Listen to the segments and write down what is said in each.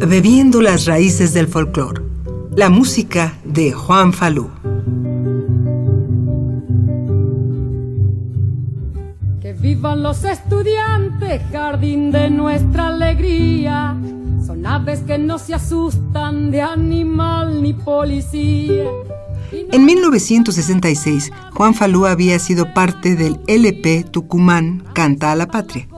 Bebiendo las raíces del folclore. La música de Juan Falú. Que vivan los estudiantes, jardín de nuestra alegría. Son aves que no se asustan de animal ni policía. En 1966, Juan Falú había sido parte del LP Tucumán Canta a la Patria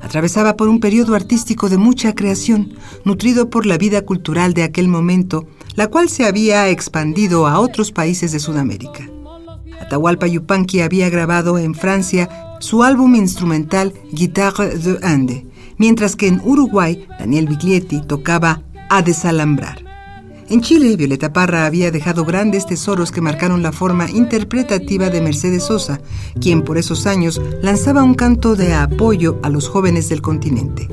atravesaba por un periodo artístico de mucha creación, nutrido por la vida cultural de aquel momento, la cual se había expandido a otros países de Sudamérica. Atahualpa Yupanqui había grabado en Francia su álbum instrumental Guitarre de Ande, mientras que en Uruguay Daniel Biglietti tocaba A Desalambrar. En Chile, Violeta Parra había dejado grandes tesoros que marcaron la forma interpretativa de Mercedes Sosa, quien por esos años lanzaba un canto de apoyo a los jóvenes del continente.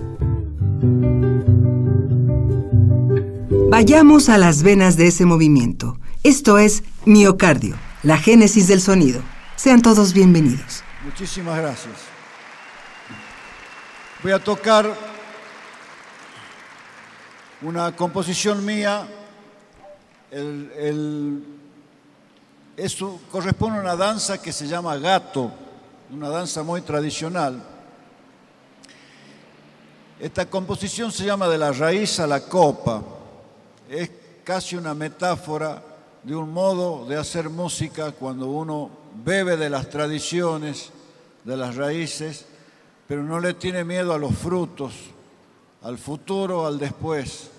Vayamos a las venas de ese movimiento. Esto es miocardio, la génesis del sonido. Sean todos bienvenidos. Muchísimas gracias. Voy a tocar una composición mía el, esto corresponde a una danza que se llama gato, una danza muy tradicional. Esta composición se llama de la raíz a la copa. Es casi una metáfora de un modo de hacer música cuando uno bebe de las tradiciones, de las raíces, pero no le tiene miedo a los frutos, al futuro, al después.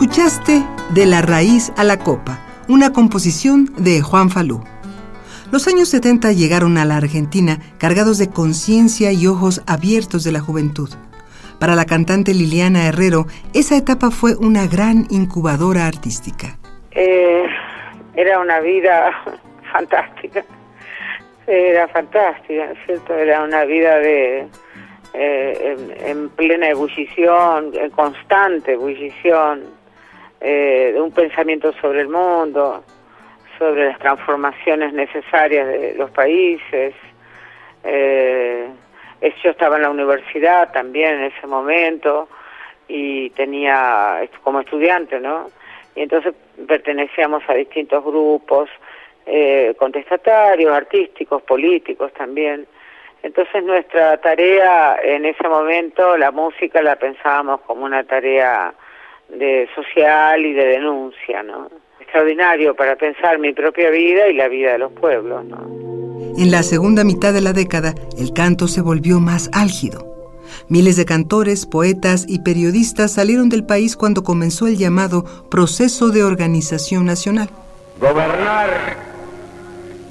Escuchaste De la raíz a la copa, una composición de Juan Falú. Los años 70 llegaron a la Argentina cargados de conciencia y ojos abiertos de la juventud. Para la cantante Liliana Herrero, esa etapa fue una gran incubadora artística. Eh, era una vida fantástica, era fantástica, ¿cierto? Era una vida de, eh, en, plena ebullición, en constante ebullición, eh, un pensamiento sobre el mundo, sobre las transformaciones necesarias de los países. Eh, yo estaba en la universidad también en ese momento y tenía como estudiante, ¿no? Y entonces pertenecíamos a distintos grupos eh, contestatarios, artísticos, políticos también. Entonces nuestra tarea en ese momento, la música la pensábamos como una tarea de social y de denuncia, ¿no? Extraordinario para pensar mi propia vida y la vida de los pueblos, ¿no? En la segunda mitad de la década, el canto se volvió más álgido. Miles de cantores, poetas y periodistas salieron del país cuando comenzó el llamado proceso de organización nacional. Gobernar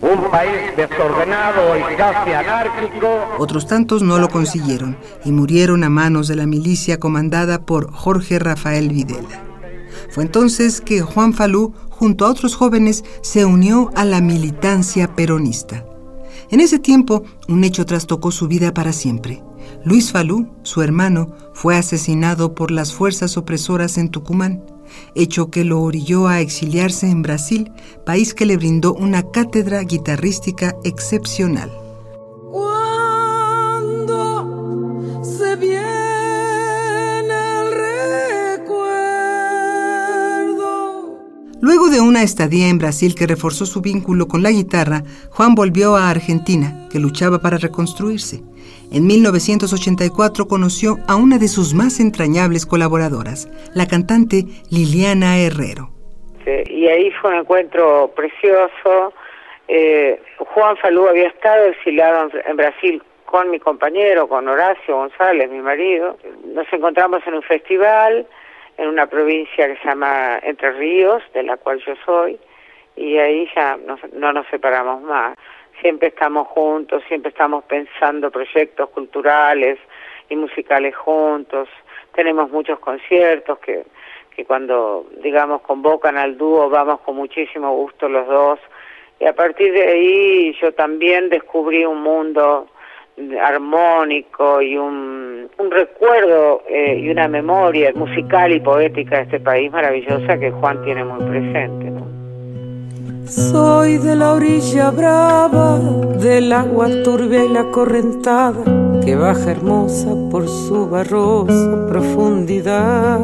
un país desordenado y casi anárquico. Otros tantos no lo consiguieron y murieron a manos de la milicia comandada por Jorge Rafael Videla. Fue entonces que Juan Falú, junto a otros jóvenes, se unió a la militancia peronista. En ese tiempo, un hecho trastocó su vida para siempre. Luis Falú, su hermano, fue asesinado por las fuerzas opresoras en Tucumán hecho que lo orilló a exiliarse en Brasil, país que le brindó una cátedra guitarrística excepcional. Una estadía en Brasil que reforzó su vínculo con la guitarra, Juan volvió a Argentina, que luchaba para reconstruirse. En 1984 conoció a una de sus más entrañables colaboradoras, la cantante Liliana Herrero. y ahí fue un encuentro precioso. Eh, Juan Falú había estado exiliado en, Brasil con mi compañero, con Horacio González, mi marido. Nos encontramos en un festival en una provincia que se llama Entre Ríos, de la cual yo soy, y ahí ya no nos separamos más siempre estamos juntos, siempre estamos pensando proyectos culturales y musicales juntos. Tenemos muchos conciertos que, que cuando, digamos, convocan al dúo vamos con muchísimo gusto los dos. Y a partir de ahí yo también descubrí un mundo armónico y un, un recuerdo eh, y una memoria musical y poética de este país maravillosa que Juan tiene muy presente. Soy de la orilla brava, del agua turbia y la correntada, que baja hermosa por su barrosa profundidad.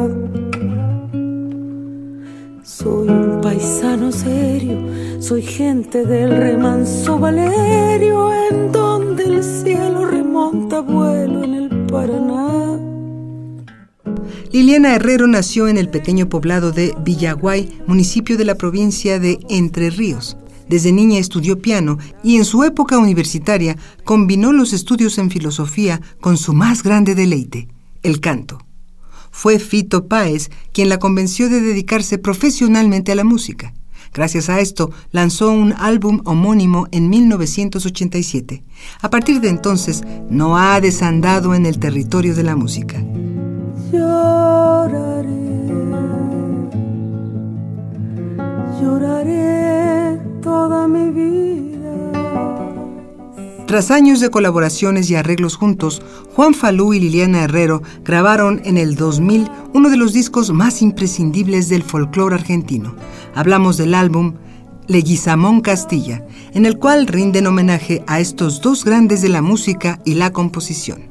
Soy un paisano serio, soy gente del remanso Valerio, en donde el cielo remonta vuelo en el Paraná. Liliana Herrero nació en el pequeño poblado de Villaguay, municipio de la provincia de Entre Ríos. Desde niña estudió piano y en su época universitaria combinó los estudios en filosofía con su más grande deleite, el canto. Fue Fito Páez quien la convenció de dedicarse profesionalmente a la música. Gracias a esto, lanzó un álbum homónimo en 1987. A partir de entonces, no ha desandado en el territorio de la música lloraré, lloraré toda mi vida. Tras años de colaboraciones y arreglos juntos, Juan Falú y Liliana Herrero grabaron en el 2000 uno de los discos más imprescindibles del folclore argentino. Hablamos del álbum Leguizamón Castilla, en el cual rinden homenaje a estos dos grandes de la música y la composición.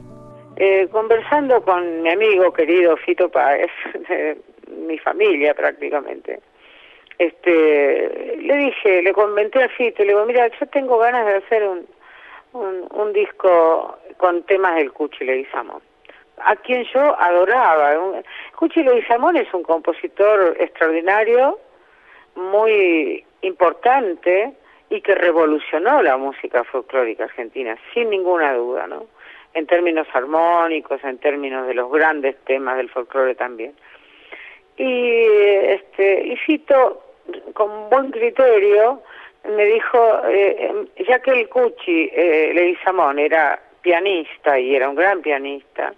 Eh, conversando con mi amigo querido Fito Páez, mi familia prácticamente, este, le dije, le comenté a Fito, le digo, mira, yo tengo ganas de hacer un, un, disco con temas del Cuchi Leguizamón, a quien yo adoraba. Cuchi Leguizamón es un compositor extraordinario, muy importante y que revolucionó la música folclórica argentina, sin ninguna duda, ¿no? en términos armónicos, en términos de los grandes temas del folclore también. Y este y Fito, con buen criterio, me dijo, eh, em, ya que el Cuchi eh, Leguizamón era pianista y era un gran pianista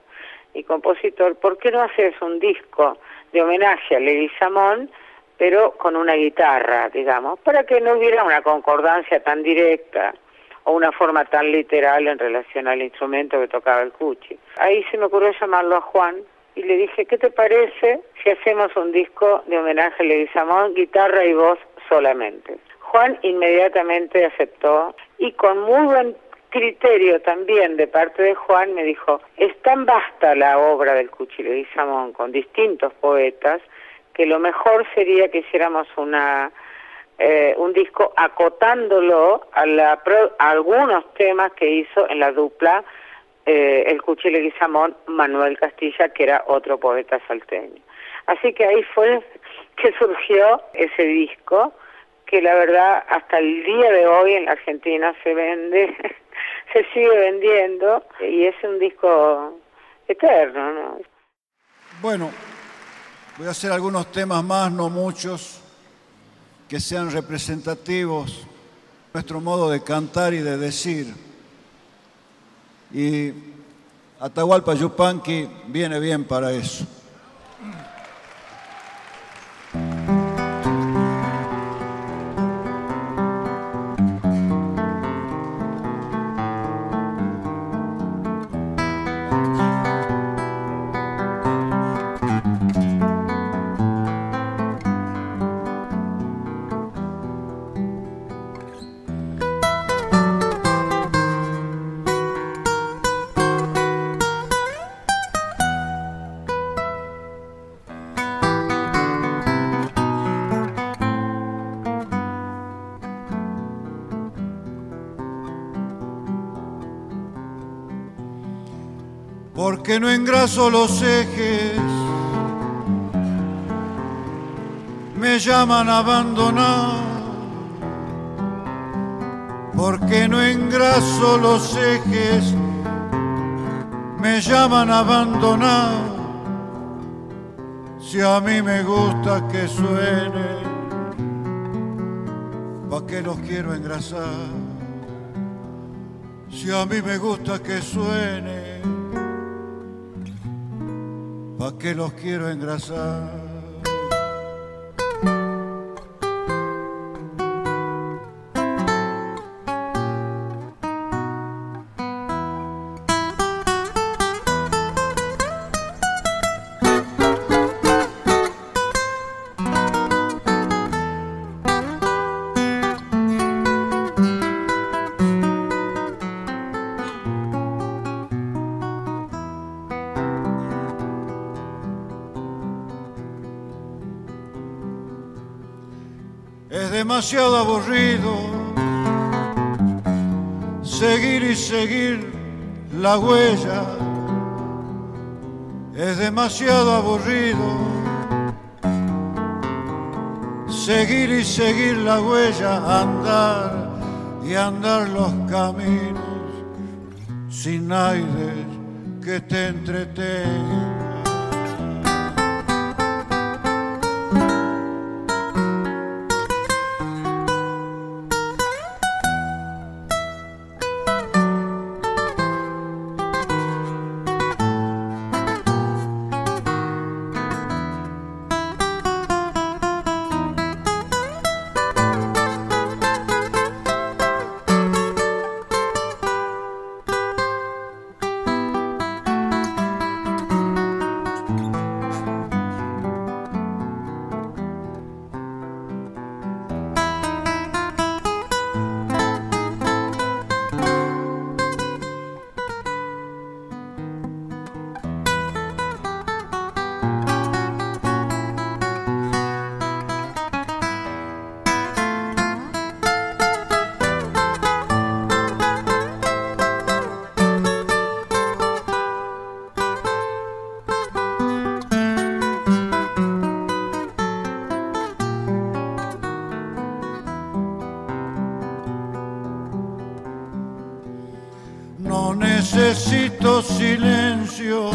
y compositor, ¿por qué no haces un disco de homenaje a Leguizamón, pero con una guitarra, digamos, para que no hubiera una concordancia tan directa o una forma tan literal en relación al instrumento que tocaba el cuchi. Ahí se me ocurrió llamarlo a Juan y le dije, ¿qué te parece si hacemos un disco de homenaje a Leguizamón, guitarra y voz solamente? Juan inmediatamente aceptó y con muy buen criterio también de parte de Juan me dijo, es tan vasta la obra del Cuchi Leguizamón con distintos poetas que lo mejor sería que hiciéramos una eh, un disco acotándolo a, la, algunos temas que hizo en la dupla eh, el Cuchile Guizamón Manuel Castilla, que era otro poeta salteño. Así que ahí fue que surgió ese disco que la verdad hasta el día de hoy en la Argentina se vende, se sigue vendiendo y es un disco eterno, ¿no? Bueno, voy a hacer algunos temas más, no muchos, que sean representativos de nuestro modo de cantar y de decir. Y Atahualpa Yupanqui viene bien para eso. Porque no engraso los ejes, me llaman a abandonar, porque no engraso los ejes, me llaman a abandonar, si a mí me gusta que suene, ¿pa' qué los quiero engrasar? Si a mí me gusta que suene, ¿Para qué los quiero engrasar? Demasiado aburrido seguir y seguir la huella. Es demasiado aburrido seguir y seguir la huella, andar y andar los caminos sin aire que te entretenga yo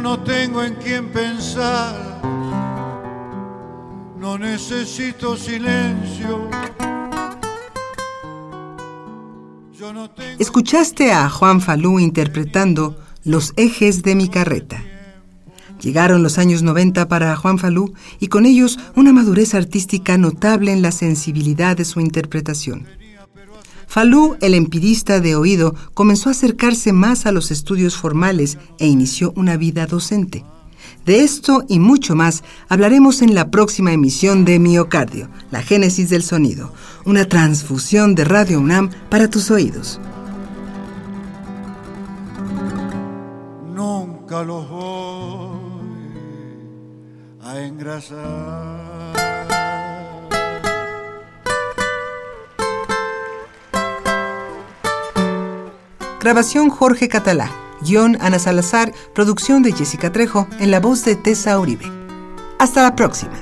no tengo en quién pensar, no necesito silencio. Escuchaste a Juan Falú interpretando Los ejes de mi carreta. Llegaron los años 90 para Juan Falú y con ellos una madurez artística notable en la sensibilidad de su interpretación. Falú, el empirista de oído, comenzó a acercarse más a los estudios formales e inició una vida docente. De esto y mucho más hablaremos en la próxima emisión de Miocardio, la génesis del sonido, una transfusión de Radio UNAM para tus oídos. Nunca los voy a engrasar. Grabación Jorge Catalá. Guión Ana Salazar. Producción de Jessica Trejo. En la voz de Tessa Uribe. Hasta la próxima.